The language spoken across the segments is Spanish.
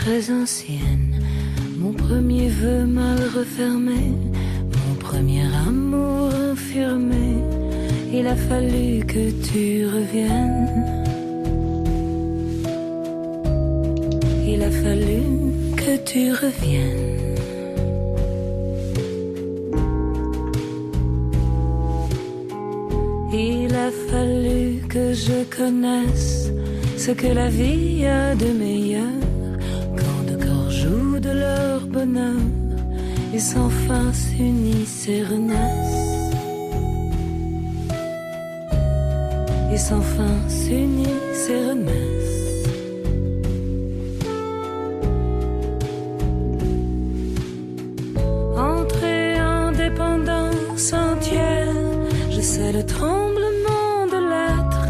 très ancienne, mon premier vœu mal refermé, mon premier amour infirmé, il a fallu que tu reviennes. Il a fallu que tu reviennes. Il a fallu que je connaisse ce que la vie a de meilleur leur bonheur et sans fin s'unissent et renaissent. Et sans fin s'unissent et renaissent. Entrer indépendance entière, je sais le tremblement de l'être,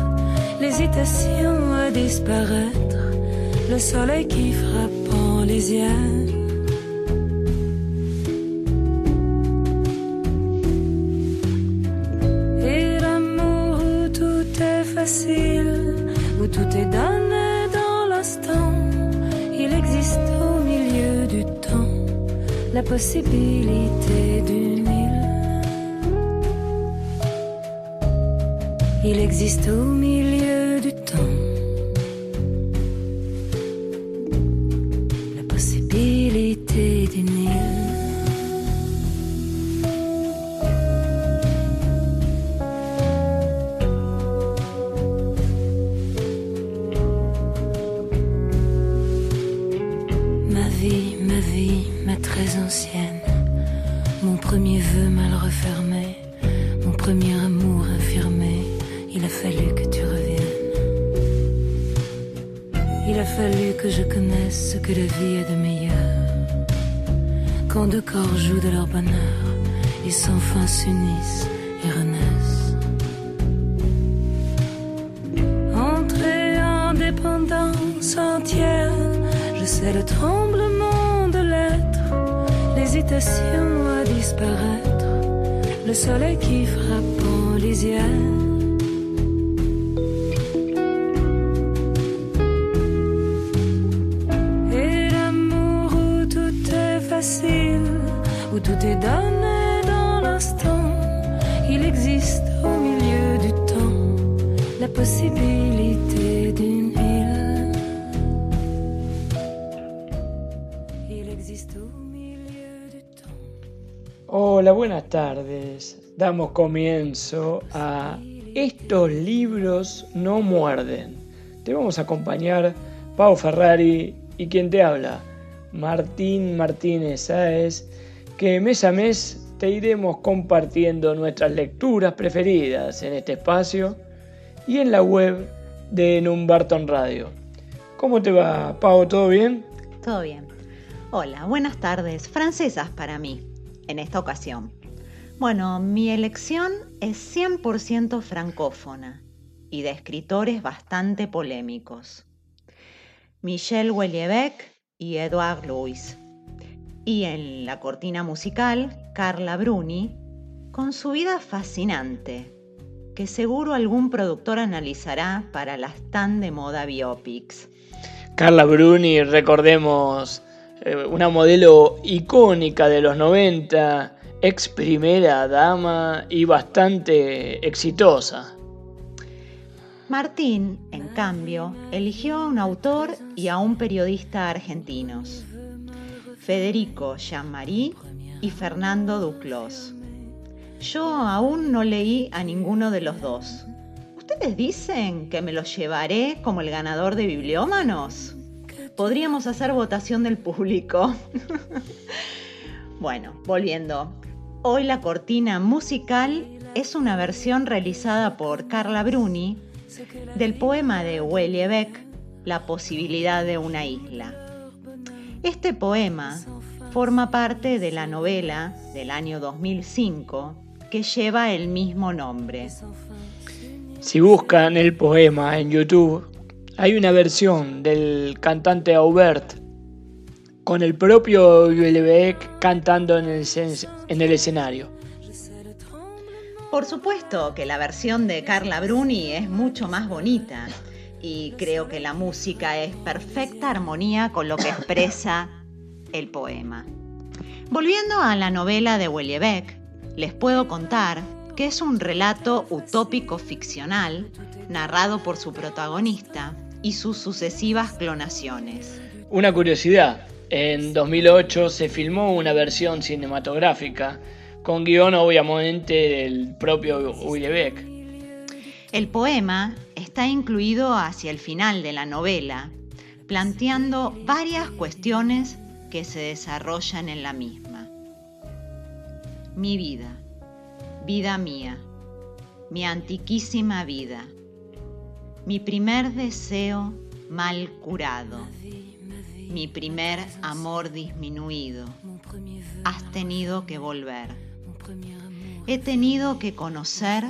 l'hésitation à disparaître, le soleil qui frappe en les existe au milieu du temps la possibilité d'une île. Il existe au milieu le tremblement de l'être, l'hésitation à disparaître, le soleil qui frappe en lisière. Et l'amour où tout est facile, où tout est donné dans l'instant, il existe au milieu du temps la possibilité d'une Buenas tardes. Damos comienzo a Estos libros no muerden. Te vamos a acompañar Pau Ferrari y quien te habla, Martín Martínez Sáez, que mes a mes te iremos compartiendo nuestras lecturas preferidas en este espacio y en la web de Numbarton Radio. ¿Cómo te va, Pau? ¿Todo bien? Todo bien. Hola, buenas tardes. Francesas para mí, en esta ocasión. Bueno, mi elección es 100% francófona y de escritores bastante polémicos. Michel Houellebecq y Edouard Louis. Y en la cortina musical, Carla Bruni, con su vida fascinante, que seguro algún productor analizará para las tan de moda biopics. Carla Bruni, recordemos, eh, una modelo icónica de los 90, ex primera dama y bastante exitosa. Martín, en cambio, eligió a un autor y a un periodista argentinos, Federico Jean-Marie y Fernando Duclos. Yo aún no leí a ninguno de los dos. ¿Ustedes dicen que me los llevaré como el ganador de bibliómanos? Podríamos hacer votación del público. bueno, volviendo. Hoy la cortina musical es una versión realizada por Carla Bruni del poema de Houellebecq, La posibilidad de una isla. Este poema forma parte de la novela del año 2005 que lleva el mismo nombre. Si buscan el poema en YouTube, hay una versión del cantante Aubert con el propio Houellebecq cantando en el, escen- en el escenario. Por supuesto que la versión de Carla Bruni es mucho más bonita, y creo que la música es perfecta armonía con lo que expresa el poema. Volviendo a la novela de Wellebeck, les puedo contar que es un relato utópico ficcional narrado por su protagonista y sus sucesivas clonaciones. Una curiosidad, en 2008 se filmó una versión cinematográfica con guion obviamente del propio Wellebeck. El poema está incluido hacia el final de la novela, planteando varias cuestiones que se desarrollan en la misma. Mi vida, vida mía, mi antiquísima vida, mi primer deseo mal curado, mi primer amor disminuido. Has tenido que volver. He tenido que conocer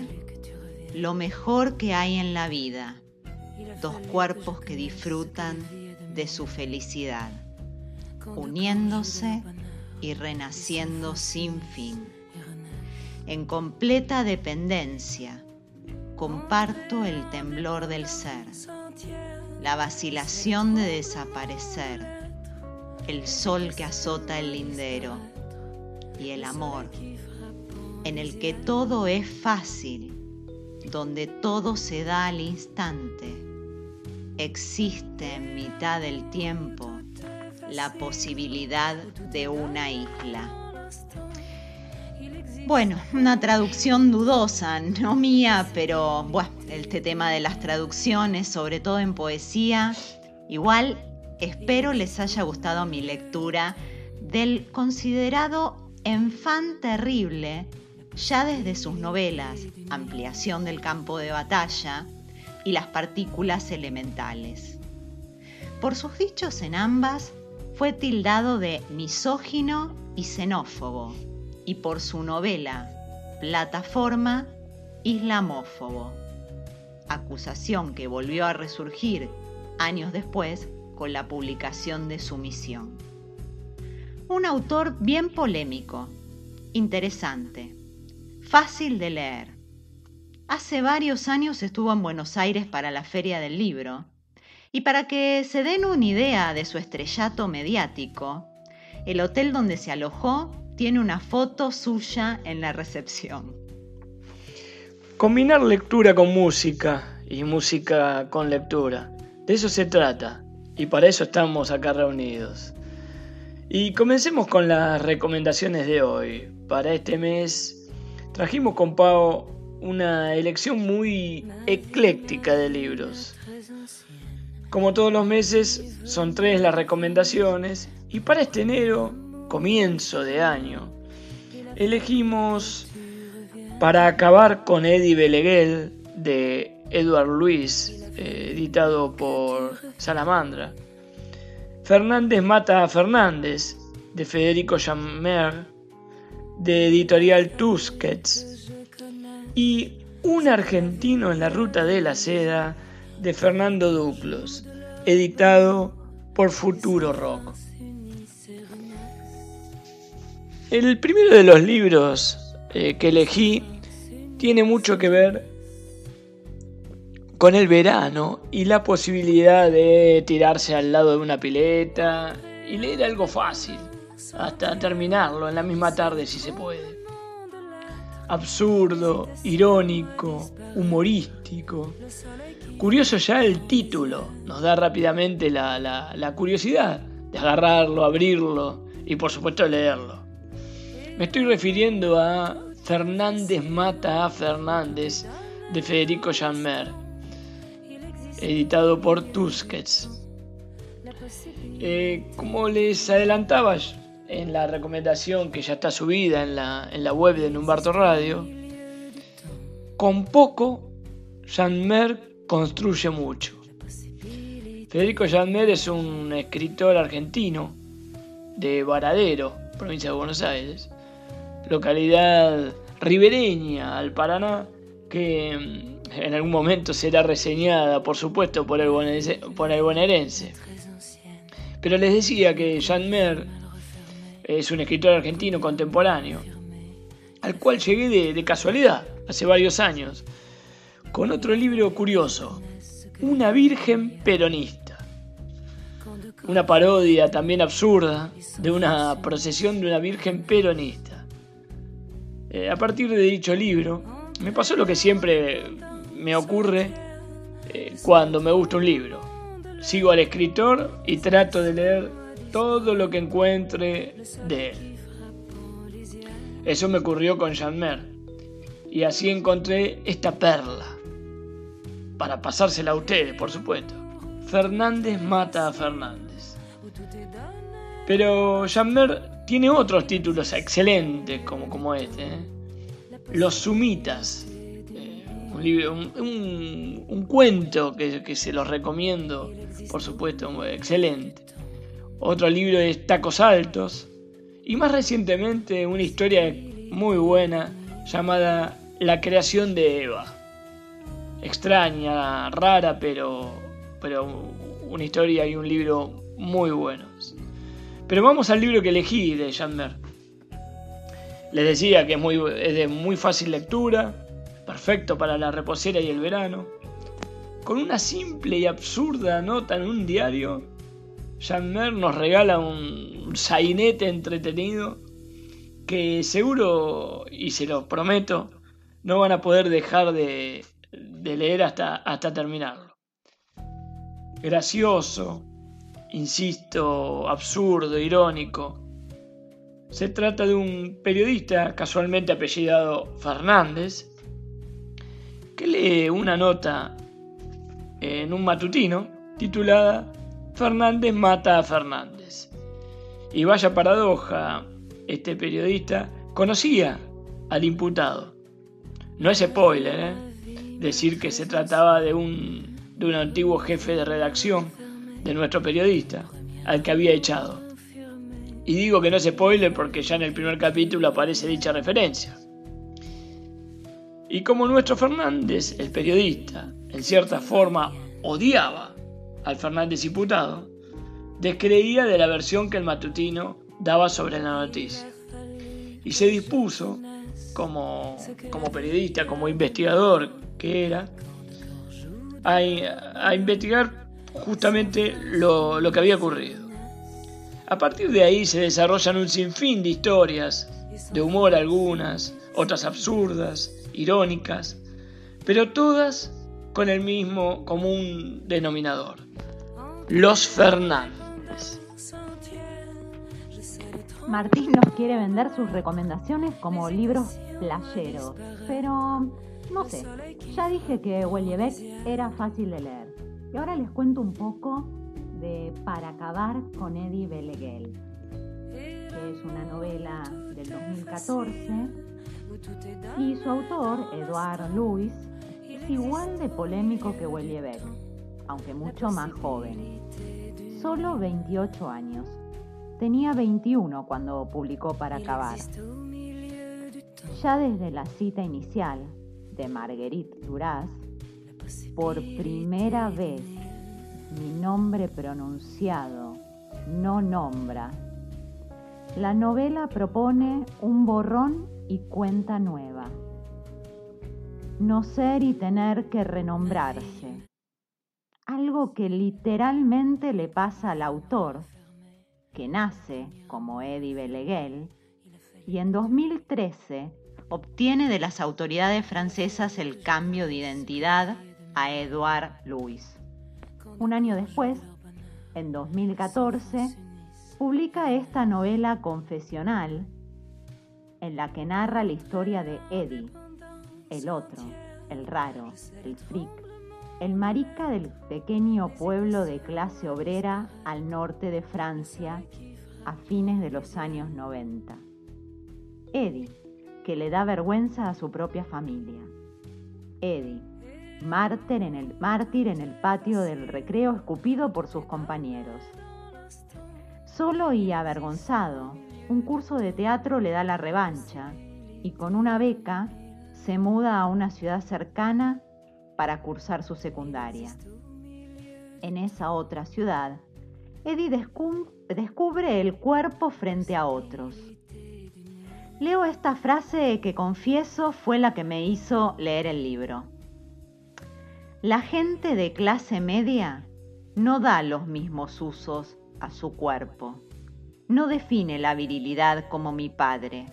lo mejor que hay en la vida, dos cuerpos que disfrutan de su felicidad uniéndose y renaciendo sin fin. En completa dependencia, comparto el temblor del ser, la vacilación de desaparecer, el sol que azota el lindero y el amor, en el que todo es fácil, donde todo se da al instante, existe en mitad del tiempo la posibilidad de una isla. Bueno, una traducción dudosa, no mía, pero bueno, este tema de las traducciones, sobre todo en poesía, igual espero les haya gustado mi lectura del considerado enfant terrible, ya desde sus novelas Ampliación del campo de batalla y Las partículas elementales. Por sus dichos en ambas, fue tildado de misógino y xenófobo y por su novela Plataforma islamófobo, acusación que volvió a resurgir años después con la publicación de su misión. Un autor bien polémico, interesante, fácil de leer. Hace varios años estuvo en Buenos Aires para la Feria del Libro y para que se den una idea de su estrellato mediático, el hotel donde se alojó tiene una foto suya en la recepción. Combinar lectura con música y música con lectura. De eso se trata. Y para eso estamos acá reunidos. Y comencemos con las recomendaciones de hoy. Para este mes trajimos con Pau una elección muy ecléctica de libros. Como todos los meses, son tres las recomendaciones y para este enero, comienzo de año, elegimos para acabar con Eddie Beleguel de Edward Luis, eh, editado por Salamandra. Fernández mata a Fernández de Federico Jammer de editorial Tusquets y Un argentino en la ruta de la seda de Fernando Duclos, editado por Futuro Rock. El primero de los libros eh, que elegí tiene mucho que ver con el verano y la posibilidad de tirarse al lado de una pileta y leer algo fácil, hasta terminarlo en la misma tarde si se puede. Absurdo, irónico, humorístico, Curioso ya el título, nos da rápidamente la, curiosidad de agarrarlo, abrirlo y por supuesto leerlo. Me estoy refiriendo a Fernández mata a Fernández de Federico Janmer, editado por Tusquets. Eh, como les adelantaba en la recomendación que ya está subida en la, en la web de Numbarto Radio, con poco Janmer construye mucho. Federico Janmer es un escritor argentino de Varadero, provincia de Buenos Aires, localidad ribereña al Paraná, que mm, en algún momento será reseñada, por supuesto, por el, bonaerense. Pero les decía que Janmer es un escritor argentino contemporáneo, al cual llegué de casualidad, hace varios años, con otro libro curioso, Una Virgen Peronista. Una parodia también absurda de una procesión de una Virgen Peronista. Eh, a partir de dicho libro, me pasó lo que siempre me ocurre eh, cuando me gusta un libro. Sigo al escritor y trato de leer todo lo que encuentre de él. Eso me ocurrió con Jean Mer. Y así encontré esta perla. Para pasársela a ustedes, por supuesto. Fernández mata a Fernández. Pero Jean Mer tiene otros títulos excelentes como, como este. ¿eh? Los Sumitas. Eh, un, un, cuento que, que se los recomiendo, por supuesto, excelente. Otro libro es Tacos Altos. Y más recientemente una historia muy buena llamada La creación de Eva. Extraña, rara, pero, pero una historia y un libro muy buenos. Pero vamos al libro que elegí de Mer. Les decía que es, muy, es de muy fácil lectura, perfecto para la reposera y el verano. Con una simple y absurda nota en un diario, Mer nos regala un sainete entretenido que seguro, y se lo prometo, no van a poder dejar de, leer hasta, hasta terminarlo. Gracioso, insisto, absurdo, irónico. Se trata de un periodista casualmente apellidado Fernández que lee una nota en un matutino titulada Fernández mata a Fernández. Y vaya paradoja, este periodista conocía al imputado. No es spoiler, ¿eh? decir que se trataba de un, de un antiguo jefe de redacción de nuestro periodista, al que había echado. Y digo que no es spoiler porque ya en el primer capítulo aparece dicha referencia. Y como nuestro Fernández, el periodista, en cierta forma odiaba al Fernández imputado, descreía de la versión que el matutino daba sobre la noticia. Y se dispuso, como, como periodista, como investigador que era, a, investigar justamente lo, lo que había ocurrido. A partir de ahí se desarrollan un sinfín de historias, de humor algunas, otras absurdas, irónicas, pero todas con el mismo común denominador, los Fernández. Martín nos quiere vender sus recomendaciones como libros playeros, pero no sé, ya dije que Wellebeck era fácil de leer. Y ahora les cuento un poco de Para acabar con Eddie Beleguel, que es una novela del 2014 y su autor, Edouard Louis, es igual de polémico que Wellebeck aunque mucho más joven. Solo 28 años. Tenía 21 cuando publicó Para acabar. Ya desde la cita inicial de Marguerite Duras, por primera vez mi nombre pronunciado no nombra. La novela propone un borrón y cuenta nueva. No ser y tener que renombrarse algo que literalmente le pasa al autor, que nace como Eddie Beleguel, y en 2013 obtiene de las autoridades francesas el cambio de identidad a Edouard Louis. Un año después, en 2014, publica esta novela confesional en la que narra la historia de Eddie, el otro, el raro, el freak, el marica del pequeño pueblo de clase obrera al norte de Francia a fines de los años 90. Eddie, que le da vergüenza a su propia familia. Eddie, mártir en el, mártir en el patio del recreo escupido por sus compañeros. Solo y avergonzado, un curso de teatro le da la revancha y con una beca se muda a una ciudad cercana para cursar su secundaria. En esa otra ciudad, Eddie descubre el cuerpo frente a otros. Leo esta frase que confieso fue la que me hizo leer el libro. La gente de clase media no da los mismos usos a su cuerpo. No define la virilidad como mi padre,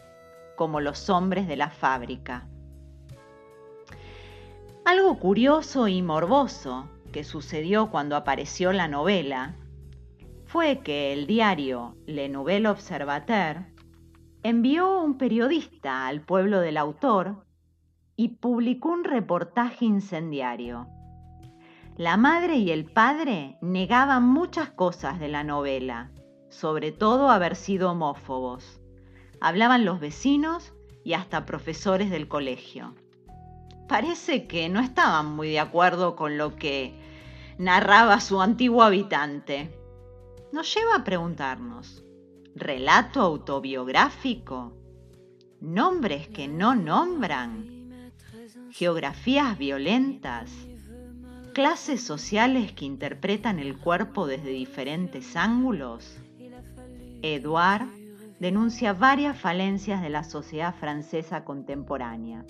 como los hombres de la fábrica. Algo curioso y morboso que sucedió cuando apareció la novela fue que el diario Le Nouvel Observateur envió un periodista al pueblo del autor y publicó un reportaje incendiario. La madre y el padre negaban muchas cosas de la novela, sobre todo haber sido homófobos. Hablaban los vecinos y hasta profesores del colegio. Parece que no estaban muy de acuerdo con lo que narraba su antiguo habitante. Nos lleva a preguntarnos, ¿relato autobiográfico? ¿Nombres que no nombran? ¿Geografías violentas? ¿Clases sociales que interpretan el cuerpo desde diferentes ángulos? Edouard denuncia varias falencias de la sociedad francesa contemporánea,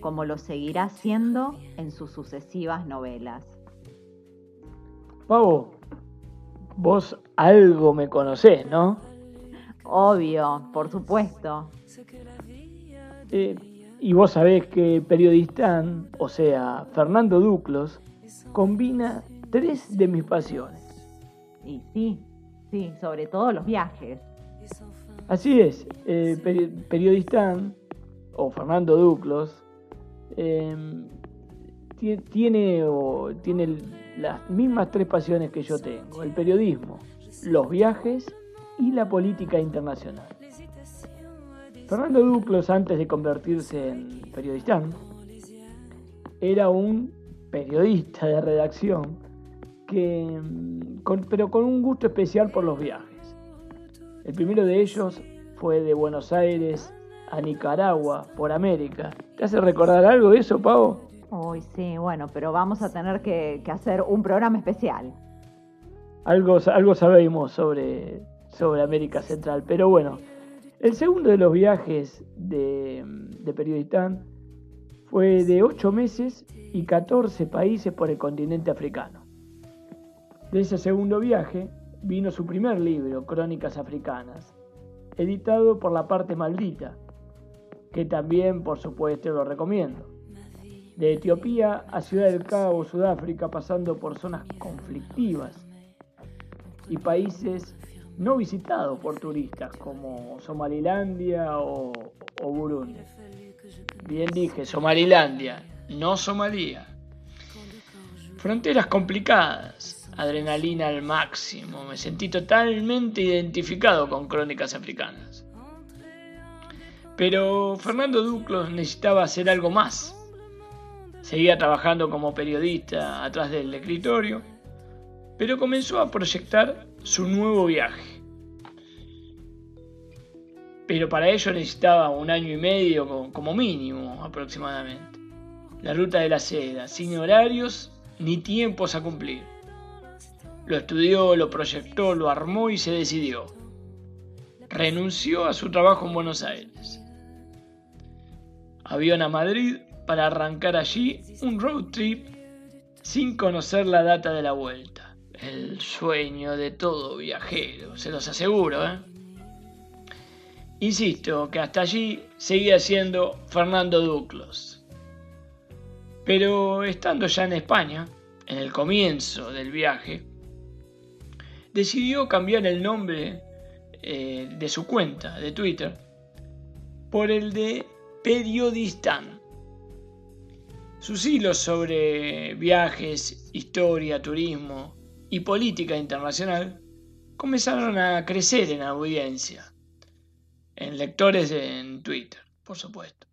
como lo seguirá haciendo en sus sucesivas novelas. Pavo, vos algo me conocés, ¿no? Obvio, por supuesto. Eh, y vos sabés que Periodistán, o sea, Fernando Duclos, combina tres de mis pasiones. Y sí, sí, sobre todo los viajes. Así es, eh, Periodistán, o Fernando Duclos, em, tiene, tiene las mismas tres pasiones que yo tengo, el periodismo, los viajes y la política internacional. Fernando Duclos, antes de convertirse en periodista, era un periodista de redacción, que, pero con un gusto especial por los viajes. El primero de ellos fue de Buenos Aires a Nicaragua, por América. ¿Te hace recordar algo de eso, Pavo? Uy, sí, bueno, pero vamos a tener que, hacer un programa especial. Algo, algo sabemos sobre, sobre América Central, pero bueno, el segundo de los viajes de, de Periodistán fue de 8 meses y 14 países por el continente africano. De ese segundo viaje vino su primer libro, Crónicas Africanas, editado por La Parte Maldita, que también por supuesto lo recomiendo de Etiopía a Ciudad del Cabo, Sudáfrica, pasando por zonas conflictivas y países no visitados por turistas como Somalilandia o, Burundi. Bien dije, Somalilandia, no Somalia. Fronteras complicadas, adrenalina al máximo, me sentí totalmente identificado con crónicas africanas. Pero Fernando Duclos necesitaba hacer algo más Seguía trabajando como periodista atrás del escritorio, pero comenzó a proyectar su nuevo viaje. Pero para ello necesitaba un año y medio como mínimo aproximadamente. La ruta de la seda, sin horarios ni tiempos a cumplir. Lo estudió, lo proyectó, lo armó y se decidió. Renunció a su trabajo en Buenos Aires. Avión a Madrid para arrancar allí un road trip sin conocer la data de la vuelta. El sueño de todo viajero, se los aseguro, ¿eh? Insisto que hasta allí seguía siendo Fernando Duclos. Pero estando ya en España, en el comienzo del viaje, decidió cambiar el nombre eh, de su cuenta de Twitter por el de Periodistán sus hilos sobre viajes, historia, turismo y política internacional comenzaron a crecer en audiencia, en lectores en Twitter, por supuesto.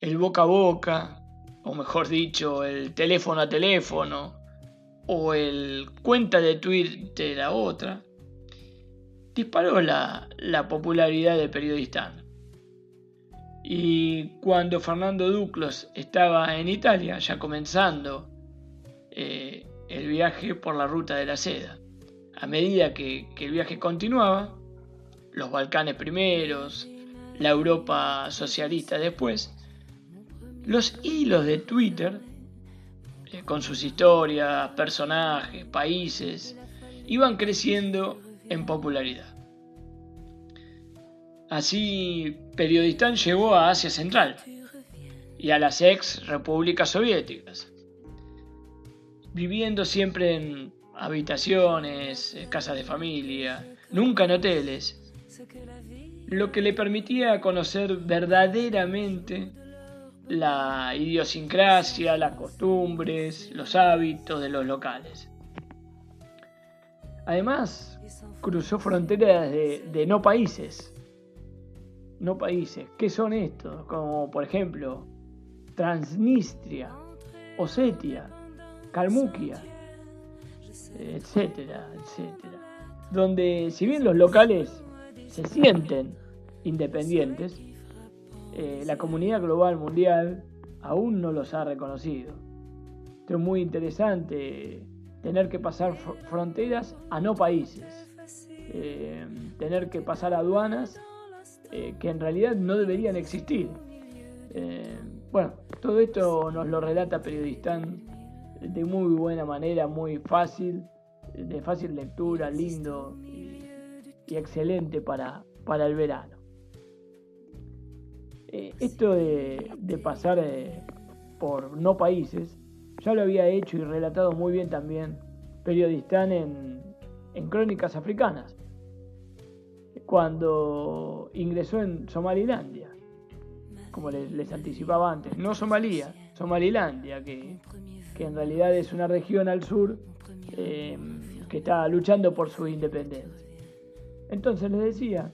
El boca a boca, o mejor dicho, el teléfono a teléfono, o el cuenta de Twitter a otra, disparó la, la popularidad de Periodistán. Y cuando Fernando Duclos estaba en Italia, ya comenzando eh, el viaje por la ruta de la seda, a medida que, que el viaje continuaba, los Balcanes primeros, la Europa socialista después, los hilos de Twitter eh, con sus historias, personajes, países, iban creciendo en popularidad. Así, Periodistán llegó a Asia Central y a las ex repúblicas soviéticas, viviendo siempre en habitaciones, casas de familia, nunca en hoteles, lo que le permitía conocer verdaderamente la idiosincrasia, las costumbres, los hábitos de los locales. Además, cruzó fronteras de, no países. No países. ¿Qué son estos? Como por ejemplo Transnistria, Osetia, Kalmukia, etcétera, etcétera. Donde si bien los locales se sienten independientes, eh, la comunidad global mundial aún no los ha reconocido. Esto es muy interesante, tener que pasar fronteras a no países, eh, tener que pasar aduanas eh, que en realidad no deberían existir. bueno, todo esto nos lo relata Periodistán de muy buena manera, muy fácil, de fácil lectura, lindo y, excelente para, para el verano. Eh, esto de, pasar eh, por no países, ya lo había hecho y relatado muy bien también Periodistán en, en Crónicas Africanas, cuando ingresó en Somalilandia, como les, anticipaba antes, no Somalia, Somalilandia, que, que, en realidad es una región al sur eh, que está luchando por su independencia. Entonces les decía,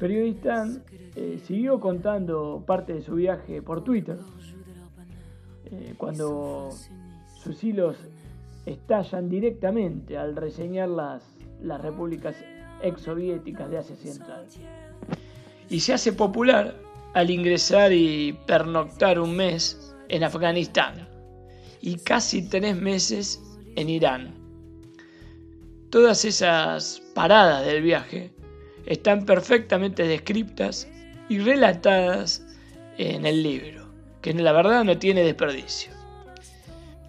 Periodistán eh, siguió contando parte de su viaje por Twitter, eh, cuando sus hilos estallan directamente al reseñar las, las repúblicas exsoviéticas de Asia Central. Y se hace popular al ingresar y pernoctar un mes en Afganistán y casi tres meses en Irán. Todas esas paradas del viaje están perfectamente descritas y relatadas en el libro, que la verdad no tiene desperdicio.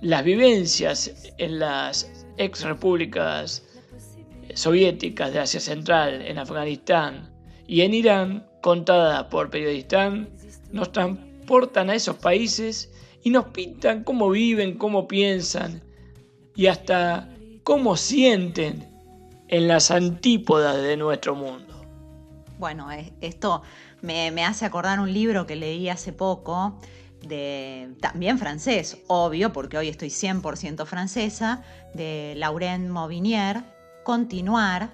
Las vivencias en las ex repúblicas soviéticas de Asia Central, en Afganistán y en Irán, contadas por periodistas, nos transportan a esos países y nos pintan cómo viven, cómo piensan y hasta cómo sienten en las antípodas de nuestro mundo. Bueno, esto me, hace acordar un libro que leí hace poco, de, también francés, obvio, porque hoy estoy 100% francesa, de Laurent Mauvinier, Continuar,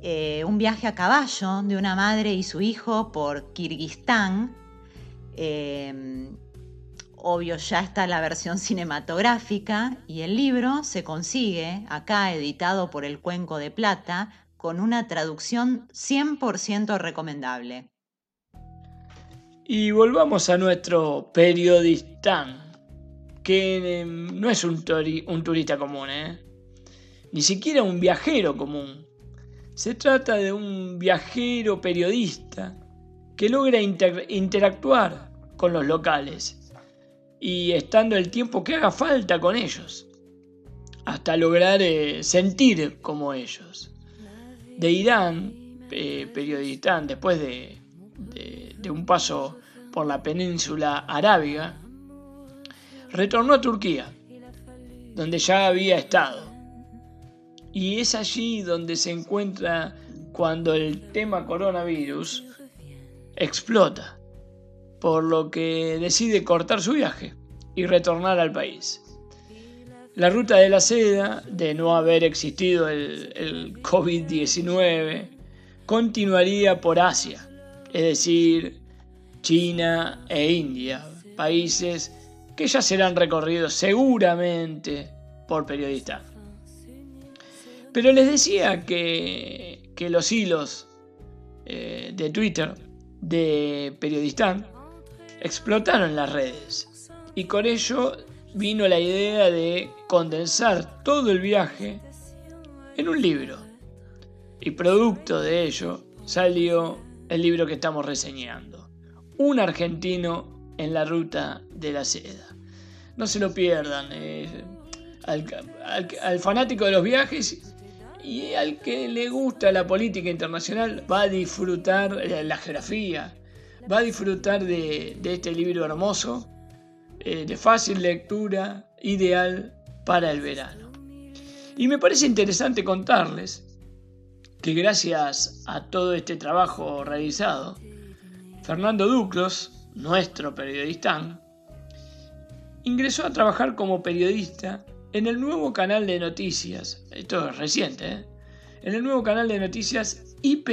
eh, un viaje a caballo de una madre y su hijo por Kirguistán. Eh, obvio ya está la versión cinematográfica y el libro se consigue acá editado por el Cuenco de Plata con una traducción 100% recomendable. Y volvamos a nuestro periodistán, que em, no es un, turista común, ¿eh? ni siquiera un viajero común. Se trata de un viajero periodista que logra interactuar con los locales y estando el tiempo que haga falta con ellos, hasta lograr eh, sentir como ellos de Irán, eh, después de, un paso por la península arábiga, retornó a Turquía, donde ya había estado. Y es allí donde se encuentra cuando el tema coronavirus explota, por lo que decide cortar su viaje y retornar al país. La ruta de la seda, de no haber existido el, COVID-19, continuaría por Asia, es decir, China e India, países que ya serán recorridos seguramente por periodistas. Pero les decía que, los hilos eh, de Twitter de Periodistán explotaron las redes y con ello vino la idea de condensar todo el viaje en un libro. Y producto de ello salió el libro que estamos reseñando, Un argentino en la ruta de la seda, no se lo pierdan. Eh, al, fanático de los viajes y al que le gusta la política internacional va a disfrutar la geografía, va a disfrutar de, este libro hermoso, eh, de fácil lectura, ideal para el verano. Y me parece interesante contarles que gracias a todo este trabajo realizado, Fernando Duclos, nuestro periodista, ingresó a trabajar como periodista en el nuevo canal de noticias, esto es reciente, ¿eh? en el nuevo canal de noticias IP,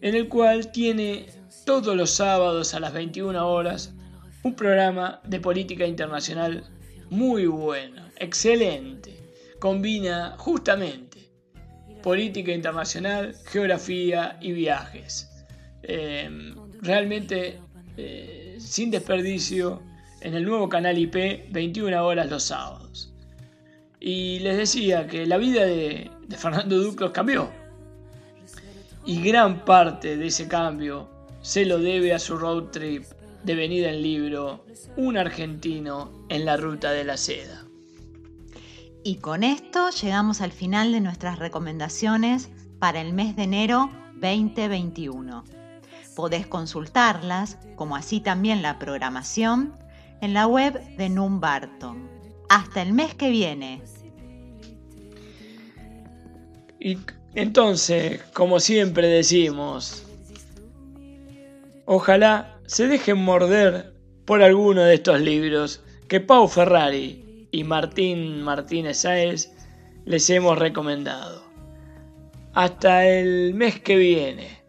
en el cual tiene todos los sábados a las 21 horas un programa de política internacional muy bueno, excelente. Combina justamente política internacional, geografía y viajes. Em, realmente eh, sin desperdicio en el nuevo canal IP 21 horas los sábados. Y les decía que la vida de, Fernando Duclos cambió. Y gran parte de ese cambio se lo debe a su road trip devenida en libro Un argentino en la ruta de la seda. Y con esto llegamos al final de nuestras recomendaciones para el mes de enero 2021. Podés consultarlas, como así también la programación, en la web de Numbarton. Hasta el mes que viene. Y entonces, como siempre decimos, ojalá se dejen morder por alguno de estos libros que Pau Ferrari y Martín Martínez Sáez les hemos recomendado. Hasta el mes que viene.